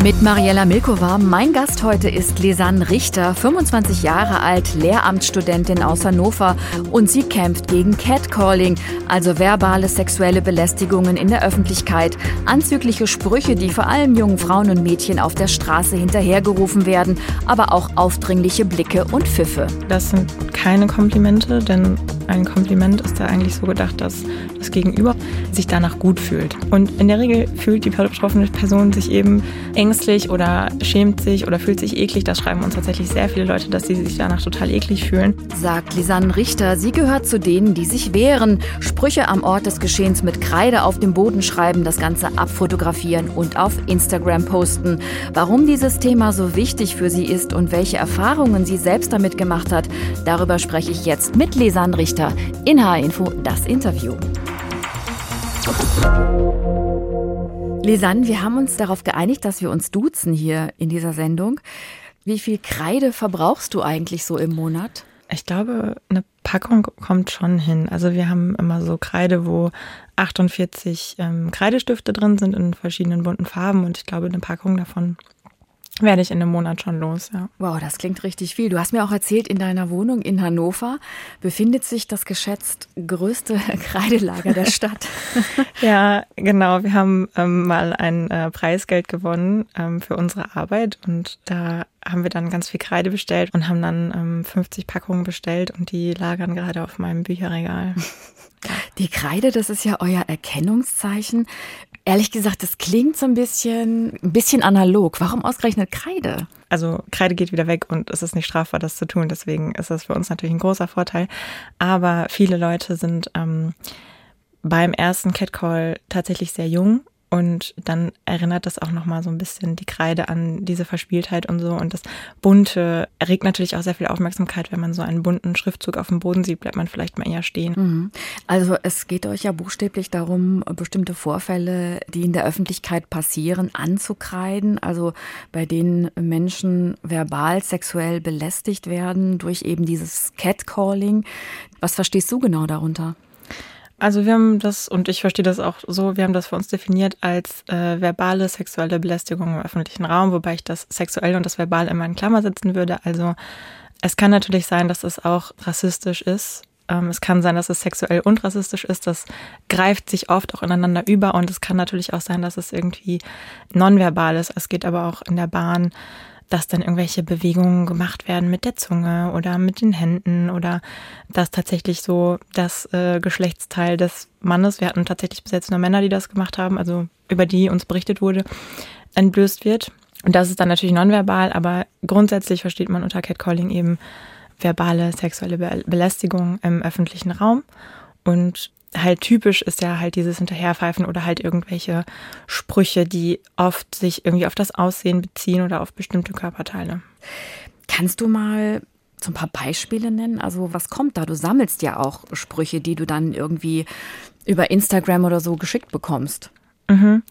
Mit Mariella Milkova. Mein Gast heute ist Lisanne Richter, 25 Jahre alt, Lehramtsstudentin aus Hannover und sie kämpft gegen Catcalling, also verbale sexuelle Belästigungen in der Öffentlichkeit, anzügliche Sprüche, die vor allem jungen Frauen und Mädchen auf der Straße hinterhergerufen werden, aber auch aufdringliche Blicke und Pfiffe. Das sind keine Komplimente, denn ein Kompliment ist ja eigentlich so gedacht, dass das Gegenüber sich danach gut fühlt. Und in der Regel fühlt die betroffene Person sich eben ängstlich oder schämt sich oder fühlt sich eklig. Das schreiben uns tatsächlich sehr viele Leute, dass sie sich danach total eklig fühlen. Sagt Lisanne Richter. Sie gehört zu denen, die sich wehren. Sprüche am Ort des Geschehens mit Kreide auf dem Boden schreiben, das Ganze abfotografieren und auf Instagram posten. Warum dieses Thema so wichtig für sie ist und welche Erfahrungen sie selbst damit gemacht hat, darüber spreche ich jetzt mit Lisanne Richter in H-Info das Interview. Lisanne, wir haben uns darauf geeinigt, dass wir uns duzen hier in dieser Sendung. Wie viel Kreide verbrauchst du eigentlich so im Monat? Ich glaube, eine Packung kommt schon hin. Also wir haben immer so Kreide, wo 48 ähm, Kreidestifte drin sind in verschiedenen bunten Farben und ich glaube, eine Packung davon werde ich in einem Monat schon los, ja. Wow, das klingt richtig viel. Du hast mir auch erzählt, in deiner Wohnung in Hannover befindet sich das geschätzt größte Kreidelager der Stadt. ja, genau. Wir haben ähm, mal ein äh, Preisgeld gewonnen ähm, für unsere Arbeit und da haben wir dann ganz viel Kreide bestellt und haben dann ähm, 50 Packungen bestellt und die lagern gerade auf meinem Bücherregal. Die Kreide, das ist ja euer Erkennungszeichen. Ehrlich gesagt, das klingt so ein bisschen, ein bisschen analog. Warum ausgerechnet Kreide? Also Kreide geht wieder weg und es ist nicht strafbar, das zu tun. Deswegen ist das für uns natürlich ein großer Vorteil. Aber viele Leute sind ähm, beim ersten Catcall tatsächlich sehr jung und dann erinnert das auch nochmal so ein bisschen die Kreide an diese Verspieltheit und so. Und das Bunte erregt natürlich auch sehr viel Aufmerksamkeit. Wenn man so einen bunten Schriftzug auf dem Boden sieht, bleibt man vielleicht mal eher stehen. Mhm. Also es geht euch ja buchstäblich darum, bestimmte Vorfälle, die in der Öffentlichkeit passieren, anzukreiden. Also bei denen Menschen verbal sexuell belästigt werden durch eben dieses Catcalling. Was verstehst du genau darunter? Also wir haben das, und ich verstehe das auch so, wir haben das für uns definiert als äh, verbale sexuelle Belästigung im öffentlichen Raum, wobei ich das sexuell und das verbal immer in Klammer setzen würde. Also es kann natürlich sein, dass es auch rassistisch ist. Ähm, es kann sein, dass es sexuell und rassistisch ist. Das greift sich oft auch ineinander über und es kann natürlich auch sein, dass es irgendwie nonverbal ist. Es geht aber auch in der Bahn dass dann irgendwelche Bewegungen gemacht werden mit der Zunge oder mit den Händen oder dass tatsächlich so das äh, Geschlechtsteil des Mannes, wir hatten tatsächlich bis jetzt nur Männer, die das gemacht haben, also über die uns berichtet wurde, entblößt wird. Und das ist dann natürlich nonverbal, aber grundsätzlich versteht man unter Catcalling eben verbale sexuelle Belästigung im öffentlichen Raum. Und halt typisch ist ja halt dieses Hinterherpfeifen oder halt irgendwelche Sprüche, die oft sich irgendwie auf das Aussehen beziehen oder auf bestimmte Körperteile. Kannst du mal so ein paar Beispiele nennen? Also was kommt da? Du sammelst ja auch Sprüche, die du dann irgendwie über Instagram oder so geschickt bekommst. Mhm.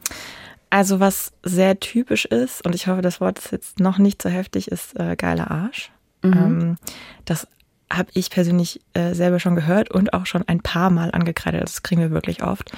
Also was sehr typisch ist, und ich hoffe, das Wort ist jetzt noch nicht so heftig, ist äh, geiler Arsch. Mhm. Ähm, das habe ich persönlich äh, selber schon gehört und auch schon ein paar Mal angekreidet. Das kriegen wir wirklich oft.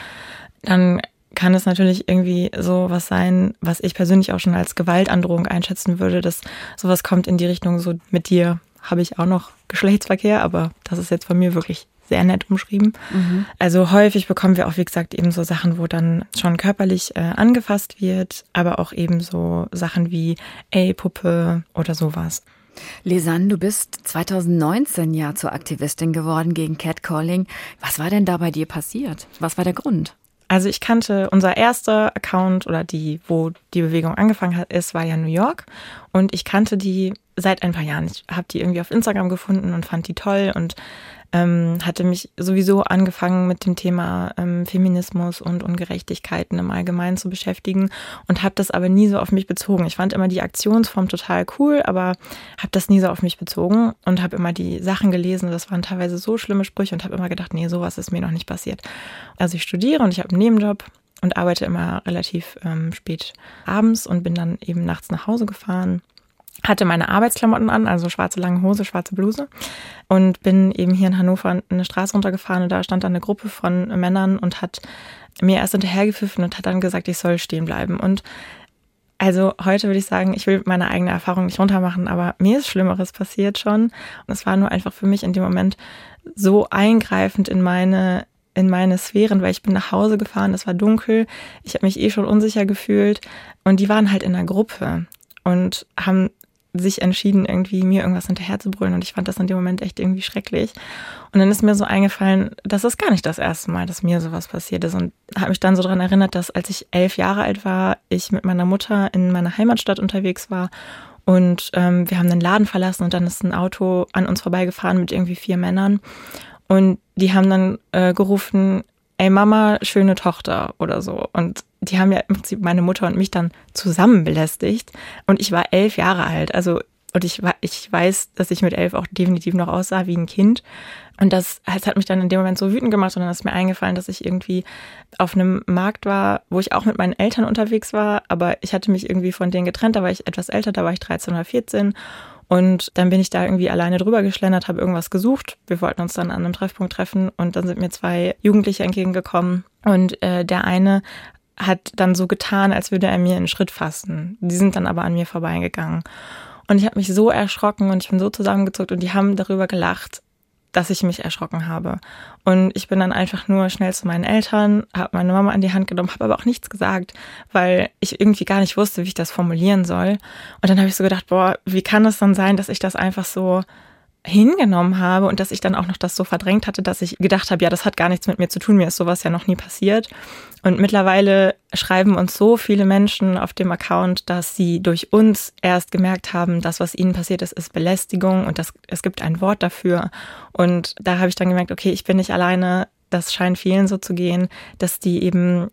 Dann kann es natürlich irgendwie so was sein, was ich persönlich auch schon als Gewaltandrohung einschätzen würde, dass sowas kommt in die Richtung, so mit dir habe ich auch noch Geschlechtsverkehr, aber das ist jetzt von mir wirklich sehr nett umschrieben. Mhm. Also häufig bekommen wir auch, wie gesagt, eben so Sachen, wo dann schon körperlich äh, angefasst wird, aber auch eben so Sachen wie ey Puppe oder sowas. Lisanne, du bist 2019 ja zur Aktivistin geworden gegen Catcalling. Was war denn da bei dir passiert? Was war der Grund? Also ich kannte unser erster Account oder die, wo die Bewegung angefangen hat, ist, war ja New York. Und ich kannte die seit ein paar Jahren. Ich habe die irgendwie auf Instagram gefunden und fand die toll und ähm, hatte mich sowieso angefangen mit dem Thema ähm, Feminismus und Ungerechtigkeiten im Allgemeinen zu beschäftigen und habe das aber nie so auf mich bezogen. Ich fand immer die Aktionsform total cool, aber habe das nie so auf mich bezogen und habe immer die Sachen gelesen. Das waren teilweise so schlimme Sprüche und habe immer gedacht, nee, sowas ist mir noch nicht passiert. Also ich studiere und ich habe einen Nebenjob und arbeite immer relativ ähm, spät abends und bin dann eben nachts nach Hause gefahren hatte meine Arbeitsklamotten an, also schwarze lange Hose, schwarze Bluse und bin eben hier in Hannover eine Straße runtergefahren und da stand dann eine Gruppe von Männern und hat mir erst hinterhergepfiffen und hat dann gesagt, ich soll stehen bleiben. Und also heute würde ich sagen, ich will meine eigene Erfahrung nicht runtermachen, aber mir ist Schlimmeres passiert schon. Und es war nur einfach für mich in dem Moment so eingreifend in meine in meine Sphären, weil ich bin nach Hause gefahren, es war dunkel, ich habe mich eh schon unsicher gefühlt und die waren halt in einer Gruppe und haben sich entschieden, irgendwie mir irgendwas hinterherzubrüllen und ich fand das in dem Moment echt irgendwie schrecklich. Und dann ist mir so eingefallen, das ist gar nicht das erste Mal, dass mir sowas passiert ist und habe mich dann so daran erinnert, dass als ich elf Jahre alt war, ich mit meiner Mutter in meiner Heimatstadt unterwegs war und ähm, wir haben den Laden verlassen und dann ist ein Auto an uns vorbeigefahren mit irgendwie vier Männern und die haben dann äh, gerufen, ey Mama, schöne Tochter oder so. Und die haben ja im Prinzip meine Mutter und mich dann zusammen belästigt. Und ich war elf Jahre alt. Also, und ich, ich weiß, dass ich mit elf auch definitiv noch aussah wie ein Kind. Und das, das hat mich dann in dem Moment so wütend gemacht und dann ist mir eingefallen, dass ich irgendwie auf einem Markt war, wo ich auch mit meinen Eltern unterwegs war, aber ich hatte mich irgendwie von denen getrennt, da war ich etwas älter, da war ich 13 oder 14 und dann bin ich da irgendwie alleine drüber geschlendert, habe irgendwas gesucht. Wir wollten uns dann an einem Treffpunkt treffen und dann sind mir zwei Jugendliche entgegengekommen und äh, der eine hat dann so getan, als würde er mir einen Schritt fassen. Die sind dann aber an mir vorbeigegangen. Und ich habe mich so erschrocken und ich bin so zusammengezuckt und die haben darüber gelacht, dass ich mich erschrocken habe. Und ich bin dann einfach nur schnell zu meinen Eltern, habe meine Mama an die Hand genommen, habe aber auch nichts gesagt, weil ich irgendwie gar nicht wusste, wie ich das formulieren soll. Und dann habe ich so gedacht, boah, wie kann es dann sein, dass ich das einfach so hingenommen habe und dass ich dann auch noch das so verdrängt hatte, dass ich gedacht habe, ja, das hat gar nichts mit mir zu tun, mir ist sowas ja noch nie passiert. Und mittlerweile schreiben uns so viele Menschen auf dem Account, dass sie durch uns erst gemerkt haben, dass was ihnen passiert ist, ist Belästigung und das, es gibt ein Wort dafür. Und da habe ich dann gemerkt, okay, ich bin nicht alleine, das scheint vielen so zu gehen, dass die eben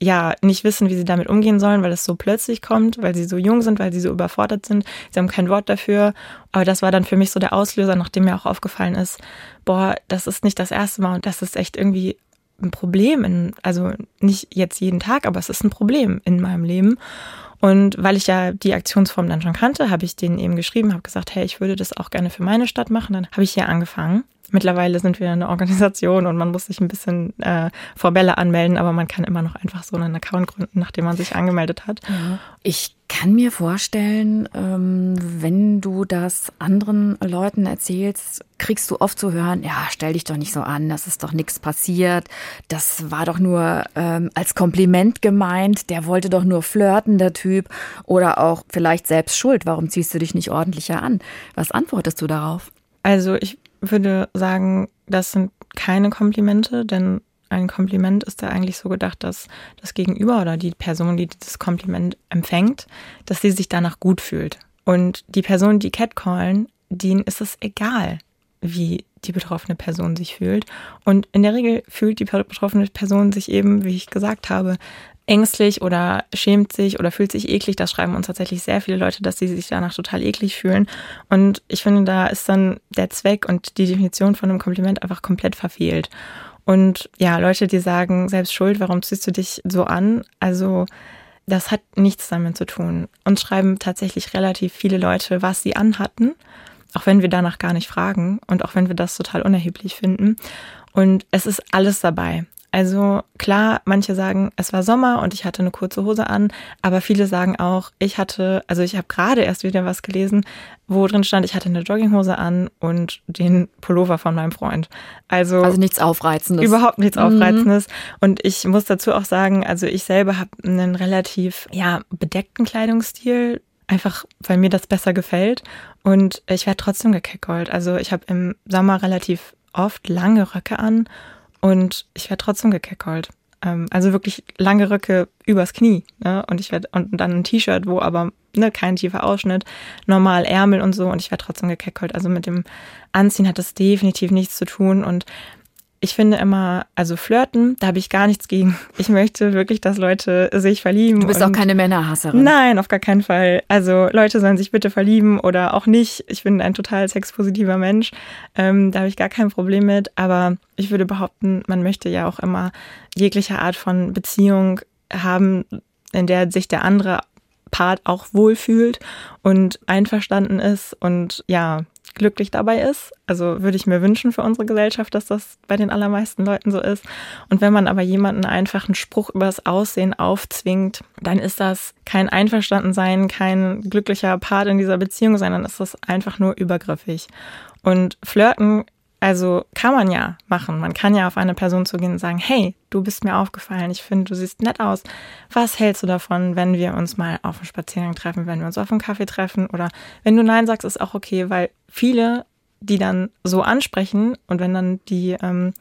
ja nicht wissen, wie sie damit umgehen sollen, weil es so plötzlich kommt, weil sie so jung sind, weil sie so überfordert sind. Sie haben kein Wort dafür. Aber das war dann für mich so der Auslöser, nachdem mir auch aufgefallen ist, boah, das ist nicht das erste Mal und das ist echt irgendwie ein Problem. In, also nicht jetzt jeden Tag, aber es ist ein Problem in meinem Leben. Und weil ich ja die Aktionsform dann schon kannte, habe ich denen eben geschrieben, habe gesagt, hey, ich würde das auch gerne für meine Stadt machen. Dann habe ich hier angefangen Mittlerweile sind wir eine Organisation und man muss sich ein bisschen äh, vor Bälle anmelden, aber man kann immer noch einfach so einen Account gründen, nachdem man sich angemeldet hat. Ich kann mir vorstellen, ähm, wenn du das anderen Leuten erzählst, kriegst du oft zu hören, ja, stell dich doch nicht so an, das ist doch nichts passiert, das war doch nur ähm, als Kompliment gemeint, der wollte doch nur flirten, der Typ, oder auch vielleicht selbst schuld, warum ziehst du dich nicht ordentlicher an? Was antwortest du darauf? Also ich würde sagen, das sind keine Komplimente, denn ein Kompliment ist da eigentlich so gedacht, dass das Gegenüber oder die Person, die dieses Kompliment empfängt, dass sie sich danach gut fühlt. Und die Personen, die catcallen, denen ist es egal, wie die betroffene Person sich fühlt. Und in der Regel fühlt die betroffene Person sich eben, wie ich gesagt habe, ängstlich oder schämt sich oder fühlt sich eklig. Das schreiben uns tatsächlich sehr viele Leute, dass sie sich danach total eklig fühlen. Und ich finde, da ist dann der Zweck und die Definition von einem Kompliment einfach komplett verfehlt. Und ja, Leute, die sagen, selbst schuld, warum ziehst du dich so an? Also, das hat nichts damit zu tun. Uns schreiben tatsächlich relativ viele Leute, was sie anhatten, auch wenn wir danach gar nicht fragen und auch wenn wir das total unerheblich finden. Und es ist alles dabei. Also klar, manche sagen, es war Sommer und ich hatte eine kurze Hose an, aber viele sagen auch, ich hatte, also ich habe gerade erst wieder was gelesen, wo drin stand, ich hatte eine Jogginghose an und den Pullover von meinem Freund. Also, also nichts Aufreizendes. Überhaupt nichts mhm. Aufreizendes. Und ich muss dazu auch sagen, also ich selber habe einen relativ ja, bedeckten Kleidungsstil, einfach weil mir das besser gefällt. Und ich werde trotzdem gekeckolt. Also ich habe im Sommer relativ oft lange Röcke an und ich werde trotzdem gekeckolt. Ähm, also wirklich lange Röcke übers Knie. Ne? Und ich werde, und dann ein T-Shirt, wo aber ne, kein tiefer Ausschnitt, normal Ärmel und so und ich werde trotzdem gekeckolt. Also mit dem Anziehen hat das definitiv nichts zu tun. Und ich finde immer, also flirten, da habe ich gar nichts gegen. Ich möchte wirklich, dass Leute sich verlieben. Du bist auch keine Männerhasserin. Nein, auf gar keinen Fall. Also Leute sollen sich bitte verlieben oder auch nicht. Ich bin ein total sexpositiver Mensch. Ähm, da habe ich gar kein Problem mit. Aber ich würde behaupten, man möchte ja auch immer jegliche Art von Beziehung haben, in der sich der andere Part auch wohlfühlt und einverstanden ist und ja, glücklich dabei ist. Also würde ich mir wünschen für unsere Gesellschaft, dass das bei den allermeisten Leuten so ist. Und wenn man aber jemanden einfach einen Spruch über das Aussehen aufzwingt, dann ist das kein Einverstandensein, kein glücklicher Part in dieser Beziehung, sondern ist das einfach nur übergriffig. Und Flirten also kann man ja machen. Man kann ja auf eine Person zugehen und sagen, hey, du bist mir aufgefallen, ich finde, du siehst nett aus. Was hältst du davon, wenn wir uns mal auf einen Spaziergang treffen, wenn wir uns auf einen Kaffee treffen? Oder wenn du Nein sagst, ist auch okay, weil viele, die dann so ansprechen und wenn dann die ähm,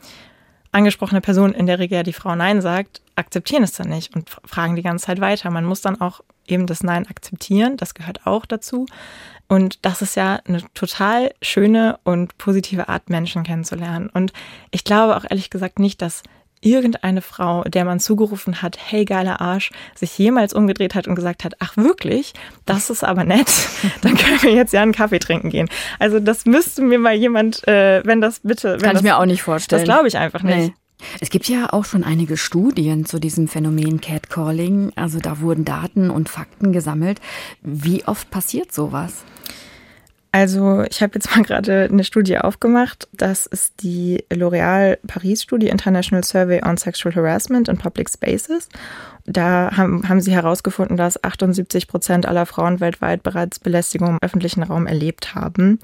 angesprochene Person, in der Regel die Frau Nein sagt, akzeptieren es dann nicht und fragen die ganze Zeit weiter. Man muss dann auch eben das Nein akzeptieren, das gehört auch dazu. Und das ist ja eine total schöne und positive Art, Menschen kennenzulernen. Und ich glaube auch ehrlich gesagt nicht, dass irgendeine Frau, der man zugerufen hat, hey geiler Arsch, sich jemals umgedreht hat und gesagt hat, ach wirklich, das ist aber nett, dann können wir jetzt ja einen Kaffee trinken gehen. Also das müsste mir mal jemand, äh, wenn das bitte... Wenn Kann das, ich mir auch nicht vorstellen. Das glaube ich einfach nicht. Nee. Es gibt ja auch schon einige Studien zu diesem Phänomen Catcalling. Also da wurden Daten und Fakten gesammelt. Wie oft passiert sowas? Also ich habe jetzt mal gerade eine Studie aufgemacht. Das ist die L'Oréal Paris-Studie International Survey on Sexual Harassment in Public Spaces. Da haben, haben sie herausgefunden, dass 78 Prozent aller Frauen weltweit bereits Belästigung im öffentlichen Raum erlebt haben.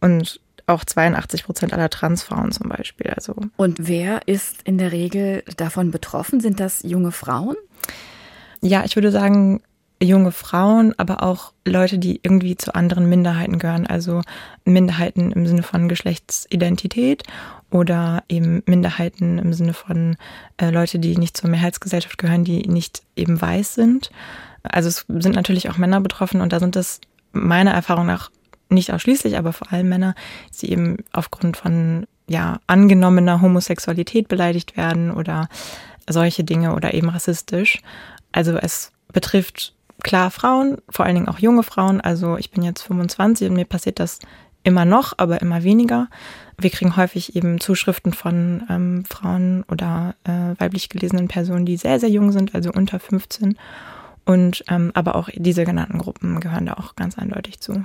Und auch 82 Prozent aller Transfrauen zum Beispiel. Also. Und wer ist in der Regel davon betroffen? Sind das junge Frauen? Ja, ich würde sagen, junge Frauen, aber auch Leute, die irgendwie zu anderen Minderheiten gehören. Also Minderheiten im Sinne von Geschlechtsidentität oder eben Minderheiten im Sinne von äh, Leute, die nicht zur Mehrheitsgesellschaft gehören, die nicht eben weiß sind. Also es sind natürlich auch Männer betroffen und da sind es meiner Erfahrung nach nicht ausschließlich, aber vor allem Männer, die eben aufgrund von ja angenommener Homosexualität beleidigt werden oder solche Dinge oder eben rassistisch. Also es betrifft klar Frauen, vor allen Dingen auch junge Frauen. Also ich bin jetzt 25 und mir passiert das immer noch, aber immer weniger. Wir kriegen häufig eben Zuschriften von ähm, Frauen oder äh, weiblich gelesenen Personen, die sehr, sehr jung sind, also unter 15. Und ähm, aber auch diese genannten Gruppen gehören da auch ganz eindeutig zu.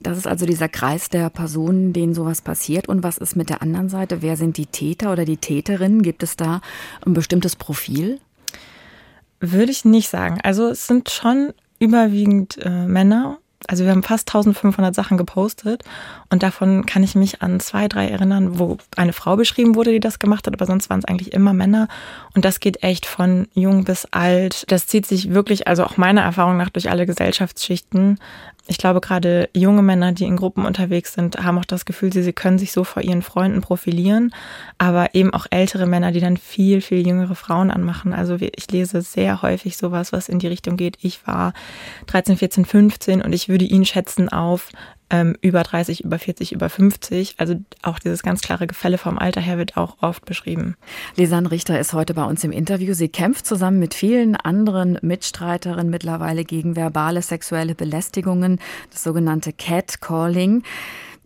Das ist also dieser Kreis der Personen, denen sowas passiert. Und was ist mit der anderen Seite? Wer sind die Täter oder die Täterinnen? Gibt es da ein bestimmtes Profil? Würde ich nicht sagen. Also es sind schon überwiegend äh, Männer also wir haben fast 1500 Sachen gepostet und davon kann ich mich an zwei, drei erinnern, wo eine Frau beschrieben wurde, die das gemacht hat, aber sonst waren es eigentlich immer Männer und das geht echt von jung bis alt. Das zieht sich wirklich, also auch meiner Erfahrung nach, durch alle Gesellschaftsschichten. Ich glaube, gerade junge Männer, die in Gruppen unterwegs sind, haben auch das Gefühl, sie, sie können sich so vor ihren Freunden profilieren, aber eben auch ältere Männer, die dann viel, viel jüngere Frauen anmachen. Also ich lese sehr häufig sowas, was in die Richtung geht. Ich war 13, 14, 15 und ich würde ihn schätzen auf ähm, über 30, über 40, über 50. Also auch dieses ganz klare Gefälle vom Alter her wird auch oft beschrieben. Lisanne Richter ist heute bei uns im Interview. Sie kämpft zusammen mit vielen anderen Mitstreiterinnen mittlerweile gegen verbale sexuelle Belästigungen, das sogenannte Catcalling.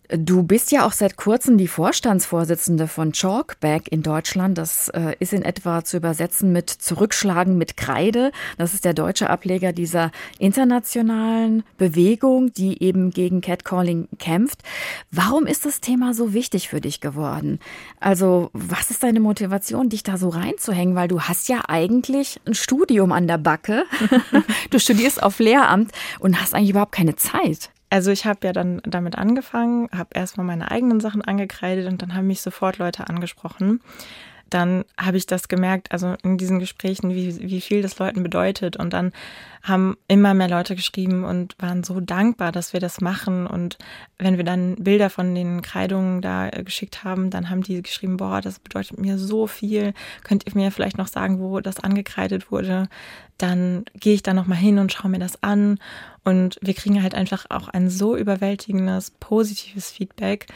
Du bist ja auch seit kurzem die Vorstandsvorsitzende von Chalkback in Deutschland. Das äh, ist in etwa zu übersetzen mit Zurückschlagen mit Kreide. Das ist der deutsche Ableger dieser internationalen Bewegung, die eben gegen Catcalling kämpft. Warum ist das Thema so wichtig für dich geworden? Also, was ist deine Motivation, dich da so reinzuhängen? Weil du hast ja eigentlich ein Studium an der Backe. du studierst auf Lehramt und hast eigentlich überhaupt keine Zeit. Also ich habe ja dann damit angefangen, habe erstmal meine eigenen Sachen angekreidet und dann haben mich sofort Leute angesprochen dann habe ich das gemerkt, also in diesen Gesprächen, wie, wie viel das Leuten bedeutet. Und dann haben immer mehr Leute geschrieben und waren so dankbar, dass wir das machen. Und wenn wir dann Bilder von den Kreidungen da äh, geschickt haben, dann haben die geschrieben, boah, das bedeutet mir so viel. Könnt ihr mir vielleicht noch sagen, wo das angekreidet wurde? Dann gehe ich da nochmal hin und schaue mir das an. Und wir kriegen halt einfach auch ein so überwältigendes, positives Feedback,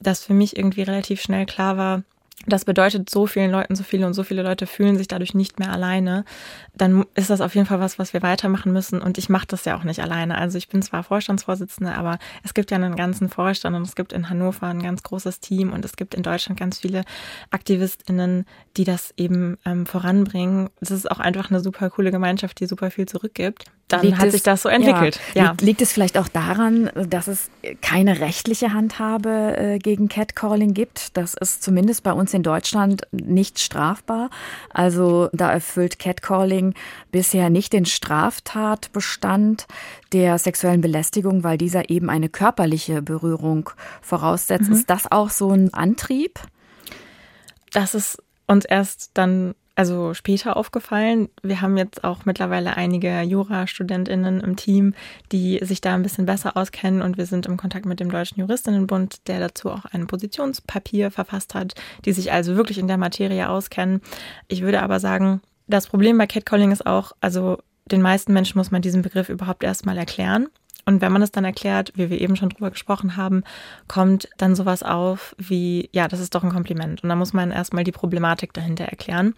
dass für mich irgendwie relativ schnell klar war, das bedeutet so vielen Leuten so viele und so viele Leute fühlen sich dadurch nicht mehr alleine, dann ist das auf jeden Fall was, was wir weitermachen müssen. Und ich mache das ja auch nicht alleine. Also ich bin zwar Vorstandsvorsitzende, aber es gibt ja einen ganzen Vorstand und es gibt in Hannover ein ganz großes Team und es gibt in Deutschland ganz viele AktivistInnen, die das eben ähm, voranbringen. Es ist auch einfach eine super coole Gemeinschaft, die super viel zurückgibt. Dann liegt hat es, sich das so entwickelt. Ja. Ja. Liegt, liegt, es vielleicht auch daran, dass es keine rechtliche Handhabe äh, gegen Catcalling gibt? Das ist zumindest bei uns in Deutschland nicht strafbar. Also da erfüllt Catcalling bisher nicht den Straftatbestand der sexuellen Belästigung, weil dieser eben eine körperliche Berührung voraussetzt. Mhm. Ist das auch so ein Antrieb? Das ist uns erst dann also später aufgefallen. Wir haben jetzt auch mittlerweile einige Jurastudentinnen im Team, die sich da ein bisschen besser auskennen und wir sind im Kontakt mit dem Deutschen Juristinnenbund, der dazu auch ein Positionspapier verfasst hat, die sich also wirklich in der Materie auskennen. Ich würde aber sagen, das Problem bei Catcalling ist auch, also den meisten Menschen muss man diesen Begriff überhaupt erstmal erklären. Und wenn man es dann erklärt, wie wir eben schon drüber gesprochen haben, kommt dann sowas auf wie, ja, das ist doch ein Kompliment. Und da muss man erstmal die Problematik dahinter erklären.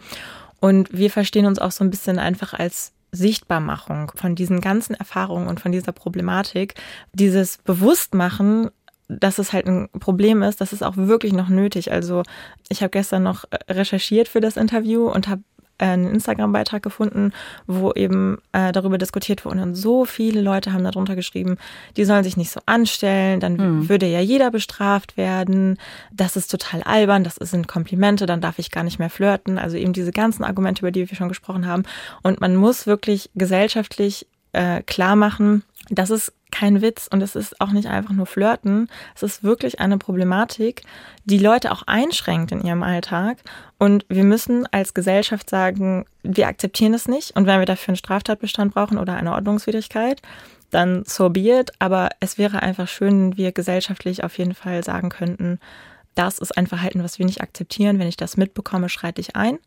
Und wir verstehen uns auch so ein bisschen einfach als Sichtbarmachung von diesen ganzen Erfahrungen und von dieser Problematik, dieses Bewusstmachen, dass es halt ein Problem ist, das ist auch wirklich noch nötig. Also ich habe gestern noch recherchiert für das Interview und habe einen Instagram-Beitrag gefunden, wo eben äh, darüber diskutiert wurde. Und so viele Leute haben darunter geschrieben, die sollen sich nicht so anstellen, dann mhm. würde ja jeder bestraft werden. Das ist total albern, das sind Komplimente, dann darf ich gar nicht mehr flirten. Also eben diese ganzen Argumente, über die wir schon gesprochen haben. Und man muss wirklich gesellschaftlich äh, klar machen, das ist kein Witz und es ist auch nicht einfach nur Flirten. Es ist wirklich eine Problematik, die Leute auch einschränkt in ihrem Alltag. Und wir müssen als Gesellschaft sagen, wir akzeptieren es nicht. Und wenn wir dafür einen Straftatbestand brauchen oder eine Ordnungswidrigkeit, dann so be it. Aber es wäre einfach schön, wenn wir gesellschaftlich auf jeden Fall sagen könnten, das ist ein Verhalten, was wir nicht akzeptieren. Wenn ich das mitbekomme, schreite ich ein.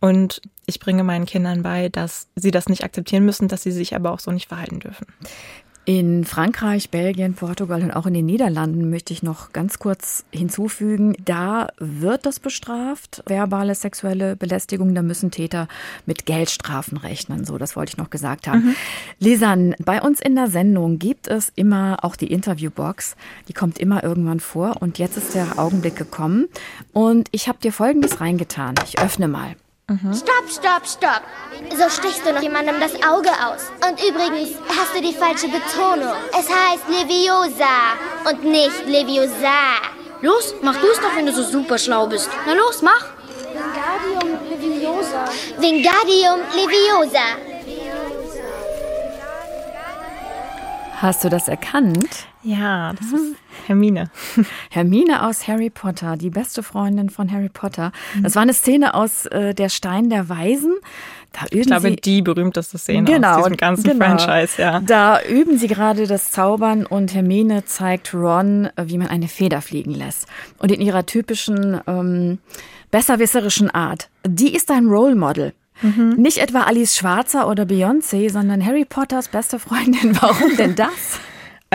Und ich bringe meinen Kindern bei, dass sie das nicht akzeptieren müssen, dass sie sich aber auch so nicht verhalten dürfen. In Frankreich, Belgien, Portugal und auch in den Niederlanden möchte ich noch ganz kurz hinzufügen, da wird das bestraft, verbale sexuelle Belästigung, da müssen Täter mit Geldstrafen rechnen, so das wollte ich noch gesagt haben. Mhm. Lisan, bei uns in der Sendung gibt es immer auch die Interviewbox, die kommt immer irgendwann vor und jetzt ist der Augenblick gekommen und ich habe dir folgendes reingetan. Ich öffne mal. Mhm. Stopp, stopp, stopp. So stichst du noch jemandem das Auge aus. Und übrigens hast du die falsche Betonung. Es heißt Leviosa und nicht Leviosa. Los, mach du es doch, wenn du so super schlau bist. Na los, mach. Wingardium Leviosa. Wingardium Leviosa. Hast du das erkannt? Ja, das ist Hermine. Hermine aus Harry Potter, die beste Freundin von Harry Potter. Das war eine Szene aus äh, Der Stein der Weisen. Da üben ich glaube, die berühmteste Szene genau, aus diesem ganzen genau. Franchise, ja. Da üben sie gerade das Zaubern und Hermine zeigt Ron, äh, wie man eine Feder fliegen lässt. Und in ihrer typischen ähm, besserwisserischen Art. Die ist ein Role Model. Mhm. Nicht etwa Alice Schwarzer oder Beyoncé, sondern Harry Potters beste Freundin. Warum denn das?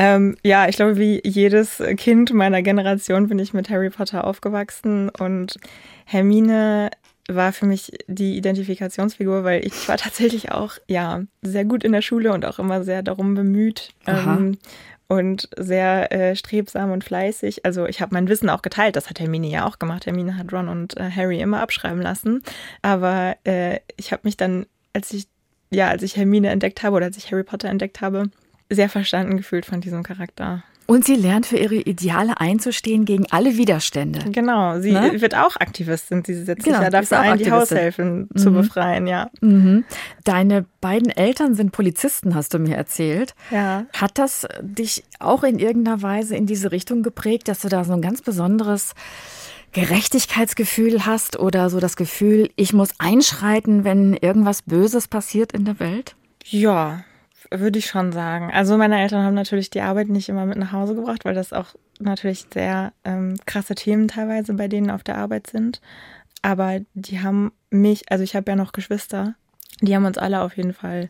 Ähm, ja, ich glaube, wie jedes Kind meiner Generation bin ich mit Harry Potter aufgewachsen und Hermine war für mich die Identifikationsfigur, weil ich war tatsächlich auch ja sehr gut in der Schule und auch immer sehr darum bemüht ähm, und sehr äh, strebsam und fleißig. Also ich habe mein Wissen auch geteilt. Das hat Hermine ja auch gemacht. Hermine hat Ron und äh, Harry immer abschreiben lassen. Aber äh, ich habe mich dann, als ich ja, als ich Hermine entdeckt habe oder als ich Harry Potter entdeckt habe, sehr verstanden gefühlt von diesem Charakter. Und sie lernt für ihre Ideale einzustehen gegen alle Widerstände. Genau, sie ne? wird auch Aktivistin. Sie setzt genau, sich ja dafür ein, die Haushälfin mhm. zu befreien, ja. Mhm. Deine beiden Eltern sind Polizisten, hast du mir erzählt. Ja. Hat das dich auch in irgendeiner Weise in diese Richtung geprägt, dass du da so ein ganz besonderes Gerechtigkeitsgefühl hast oder so das Gefühl, ich muss einschreiten, wenn irgendwas Böses passiert in der Welt? Ja, würde ich schon sagen. Also meine Eltern haben natürlich die Arbeit nicht immer mit nach Hause gebracht, weil das auch natürlich sehr ähm, krasse Themen teilweise bei denen auf der Arbeit sind. Aber die haben mich, also ich habe ja noch Geschwister, die haben uns alle auf jeden Fall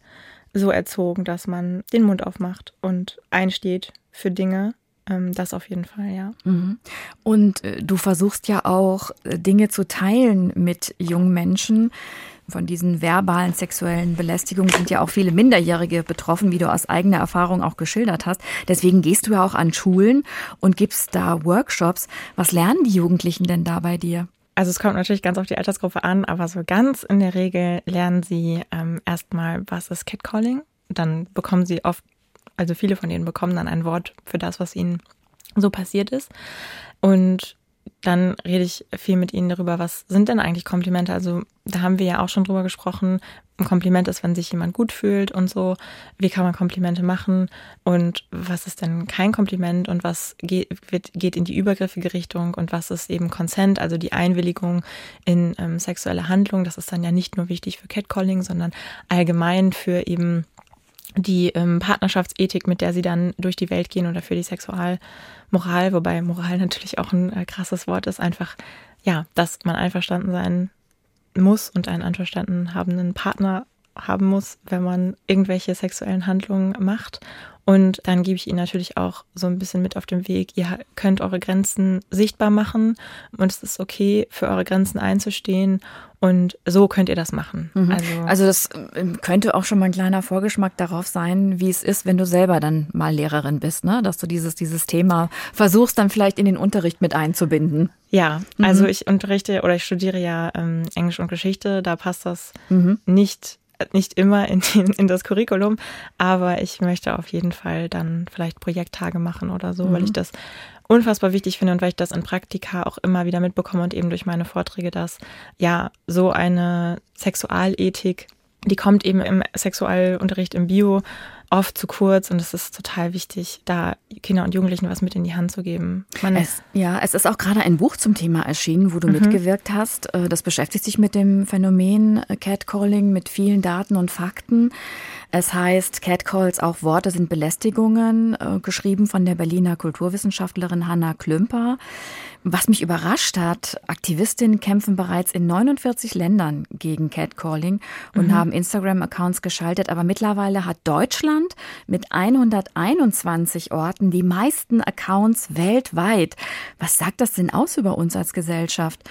so erzogen, dass man den Mund aufmacht und einsteht für Dinge. Ähm, das auf jeden Fall, ja. Mhm. Und äh, du versuchst ja auch äh, Dinge zu teilen mit jungen Menschen. Von diesen verbalen sexuellen Belästigungen sind ja auch viele Minderjährige betroffen, wie du aus eigener Erfahrung auch geschildert hast. Deswegen gehst du ja auch an Schulen und gibst da Workshops. Was lernen die Jugendlichen denn da bei dir? Also es kommt natürlich ganz auf die Altersgruppe an, aber so ganz in der Regel lernen sie ähm, erstmal, was ist Catcalling? dann bekommen sie oft, also viele von denen bekommen dann ein Wort für das, was ihnen so passiert ist. Und dann rede ich viel mit ihnen darüber, was sind denn eigentlich Komplimente? Also da haben wir ja auch schon drüber gesprochen. Ein Kompliment ist, wenn sich jemand gut fühlt und so. Wie kann man Komplimente machen? Und was ist denn kein Kompliment? Und was geht, wird, geht in die übergriffige Richtung? Und was ist eben Consent, also die Einwilligung in ähm, sexuelle Handlung? Das ist dann ja nicht nur wichtig für Catcalling, sondern allgemein für eben die ähm, Partnerschaftsethik, mit der sie dann durch die Welt gehen oder für die Sexualmoral, wobei Moral natürlich auch ein äh, krasses Wort ist, einfach, ja, dass man einverstanden sein muss und einen einverstanden habenden Partner haben muss, wenn man irgendwelche sexuellen Handlungen macht. Und dann gebe ich Ihnen natürlich auch so ein bisschen mit auf den Weg. Ihr könnt eure Grenzen sichtbar machen und es ist okay, für eure Grenzen einzustehen. Und so könnt ihr das machen. Mhm. Also, also das ähm, könnte auch schon mal ein kleiner Vorgeschmack darauf sein, wie es ist, wenn du selber dann mal Lehrerin bist, ne? Dass du dieses, dieses Thema versuchst, dann vielleicht in den Unterricht mit einzubinden. Ja, mhm. also ich unterrichte oder ich studiere ja ähm, Englisch und Geschichte, da passt das mhm. nicht nicht immer in, den, in das Curriculum, aber ich möchte auf jeden Fall dann vielleicht Projekttage machen oder so, mhm. weil ich das unfassbar wichtig finde und weil ich das in Praktika auch immer wieder mitbekomme und eben durch meine Vorträge, dass ja so eine Sexualethik, die kommt eben im Sexualunterricht im Bio oft zu kurz und es ist total wichtig, da Kinder und Jugendlichen was mit in die Hand zu geben. Es, ja, es ist auch gerade ein Buch zum Thema erschienen, wo du mhm. mitgewirkt hast. Äh, das beschäftigt sich mit dem Phänomen äh, Catcalling mit vielen Daten und Fakten. Es heißt Catcalls, auch Worte sind Belästigungen, äh, geschrieben von der Berliner Kulturwissenschaftlerin Hanna Klümper. Was mich überrascht hat, Aktivistinnen kämpfen bereits in 49 Ländern gegen Catcalling und mhm. haben Instagram-Accounts geschaltet, aber mittlerweile hat Deutschland mit 121 Orten die meisten Accounts weltweit. Was sagt das denn aus über uns als Gesellschaft?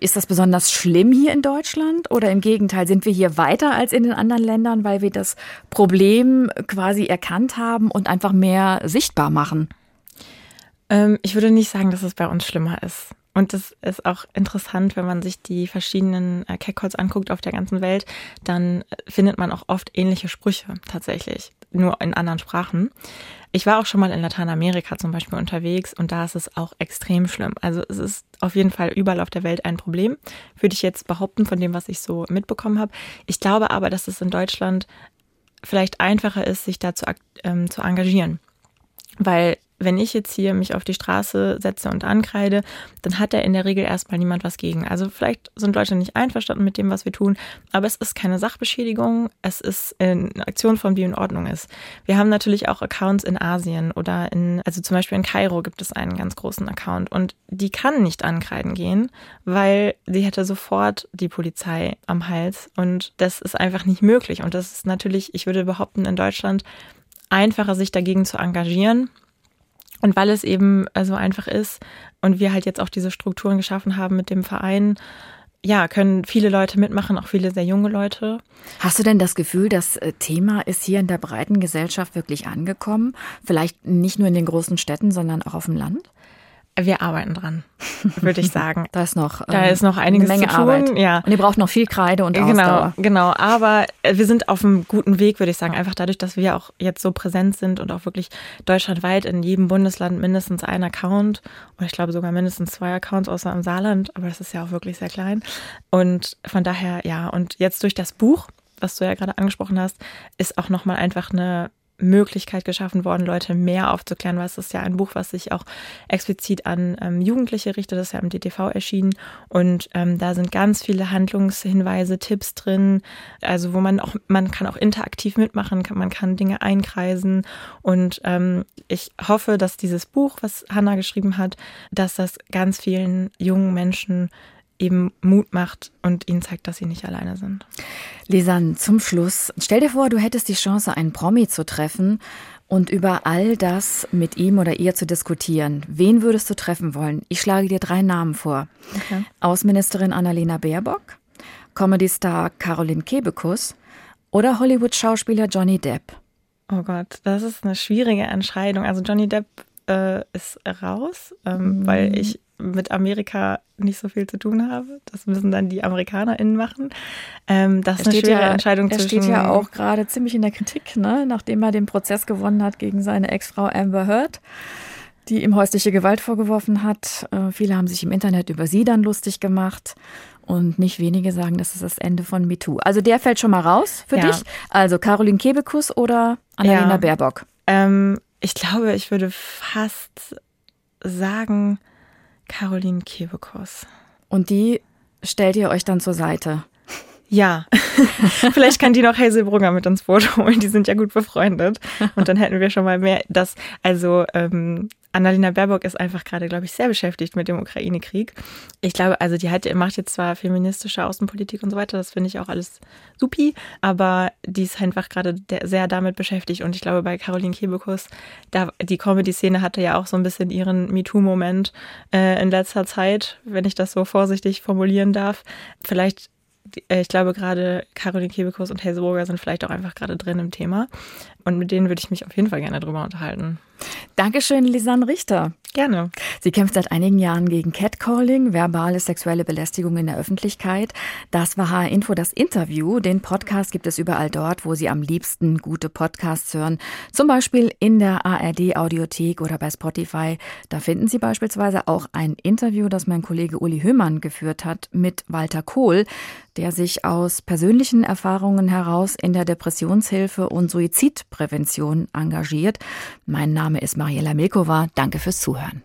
Ist das besonders schlimm hier in Deutschland oder im Gegenteil, sind wir hier weiter als in den anderen Ländern, weil wir das Problem quasi erkannt haben und einfach mehr sichtbar machen? Ähm, ich würde nicht sagen, dass es bei uns schlimmer ist. Und das ist auch interessant, wenn man sich die verschiedenen äh, Catcalls anguckt auf der ganzen Welt, dann findet man auch oft ähnliche Sprüche tatsächlich, nur in anderen Sprachen. Ich war auch schon mal in Lateinamerika zum Beispiel unterwegs und da ist es auch extrem schlimm. Also es ist auf jeden Fall überall auf der Welt ein Problem, würde ich jetzt behaupten, von dem, was ich so mitbekommen habe. Ich glaube aber, dass es in Deutschland vielleicht einfacher ist, sich da zu, ähm, zu engagieren. Weil wenn ich jetzt hier mich auf die Straße setze und ankreide, dann hat da in der Regel erstmal niemand was gegen. Also vielleicht sind Leute nicht einverstanden mit dem, was wir tun, aber es ist keine Sachbeschädigung, es ist eine Aktion von wie in Ordnung ist. Wir haben natürlich auch Accounts in Asien oder in, also zum Beispiel in Kairo gibt es einen ganz großen Account und die kann nicht ankreiden gehen, weil sie hätte sofort die Polizei am Hals und das ist einfach nicht möglich und das ist natürlich, ich würde behaupten, in Deutschland einfacher, sich dagegen zu engagieren und weil es eben äh, so einfach ist und wir halt jetzt auch diese Strukturen geschaffen haben mit dem Verein, ja, können viele Leute mitmachen, auch viele sehr junge Leute. Hast du denn das Gefühl, das äh, Thema ist hier in der breiten Gesellschaft wirklich angekommen? Vielleicht nicht nur in den großen Städten, sondern auch auf dem Land? Wir arbeiten dran, würde ich sagen. da ist noch, da ist noch einiges eine Menge zu tun. Arbeit. Ja. Und ihr braucht noch viel Kreide und genau, Ausdauer. Genau, aber äh, wir sind auf einem guten Weg, würde ich sagen. Einfach dadurch, dass wir auch jetzt so präsent sind und auch wirklich deutschlandweit in jedem Bundesland mindestens ein Account oder ich glaube sogar mindestens zwei Accounts außer im Saarland, aber das ist ja auch wirklich sehr klein. Und von daher, ja, und jetzt durch das Buch, was du ja gerade angesprochen hast, ist auch nochmal einfach eine Möglichkeit geschaffen worden, Leute mehr aufzuklären, weil es ist ja ein Buch, was sich auch explizit an ähm, Jugendliche richtet, das ist ja im DTV erschienen. Und ähm, da sind ganz viele Handlungshinweise, Tipps drin, also wo man auch, man kann auch interaktiv mitmachen, kann, man kann Dinge einkreisen. Und ähm, ich hoffe, dass dieses Buch, was Hannah geschrieben hat, dass das ganz vielen jungen Menschen eben Mut macht und ihnen zeigt, dass sie nicht alleine sind. Lisan, zum Schluss, stell dir vor, du hättest die Chance, einen Promi zu treffen und über all das mit ihm oder ihr zu diskutieren. Wen würdest du treffen wollen? Ich schlage dir drei Namen vor. Okay. Außenministerin Annalena Baerbock, Comedy-Star Caroline Kebekus oder Hollywood-Schauspieler Johnny Depp. Oh Gott, das ist eine schwierige Entscheidung. Also Johnny Depp äh, ist raus, ähm, mhm. weil ich mit Amerika nicht so viel zu tun habe. Das müssen dann die AmerikanerInnen machen. Ähm, das ist eine schwere ja, Entscheidung er zwischen. steht ja auch gerade ziemlich in der Kritik, ne? nachdem er den Prozess gewonnen hat gegen seine Ex-Frau Amber Heard die ihm häusliche Gewalt vorgeworfen hat. Äh, viele haben sich im Internet über sie dann lustig gemacht. Und nicht wenige sagen, das ist das Ende von MeToo. Also der fällt schon mal raus für Ja. dich. Also Caroline Kebekus oder Annalena Ja. Baerbock? Ähm, ich glaube, ich würde fast sagen Caroline Kebekus. Und die stellt ihr euch dann zur Seite. Ja, vielleicht kann die noch Hazelbrugger mit ins Boot holen. Die sind ja gut befreundet. Und dann hätten wir schon mal mehr. Das, also ähm, Annalena Baerbock ist einfach gerade, glaube ich, sehr beschäftigt mit dem Ukraine-Krieg. Ich glaube, also die hat, macht jetzt zwar feministische Außenpolitik und so weiter, das finde ich auch alles supi, aber die ist einfach gerade sehr damit beschäftigt. Und ich glaube, bei Caroline Kebekus, da die Comedy-Szene hatte ja auch so ein bisschen ihren MeToo-Moment äh, in letzter Zeit, wenn ich das so vorsichtig formulieren darf. Vielleicht äh, ich glaube gerade Caroline Kebekus und Hazelburger sind vielleicht auch einfach gerade drin im Thema. Und mit denen würde ich mich auf jeden Fall gerne drüber unterhalten. Dankeschön, Lisanne Richter. Gerne. Sie kämpft seit einigen Jahren gegen Catcalling, verbale sexuelle Belästigung in der Öffentlichkeit. Das war HR Info das Interview. Den Podcast gibt es überall dort, wo Sie am liebsten gute Podcasts hören. Zum Beispiel in der ARD Audiothek oder bei Spotify. Da finden Sie beispielsweise auch ein Interview, das mein Kollege Uli Höhmann geführt hat mit Walter Kohl, der sich aus persönlichen Erfahrungen heraus in der Depressionshilfe und Suizidprävention engagiert. Mein Name ist Mariela Milkova. Danke fürs Zuhören.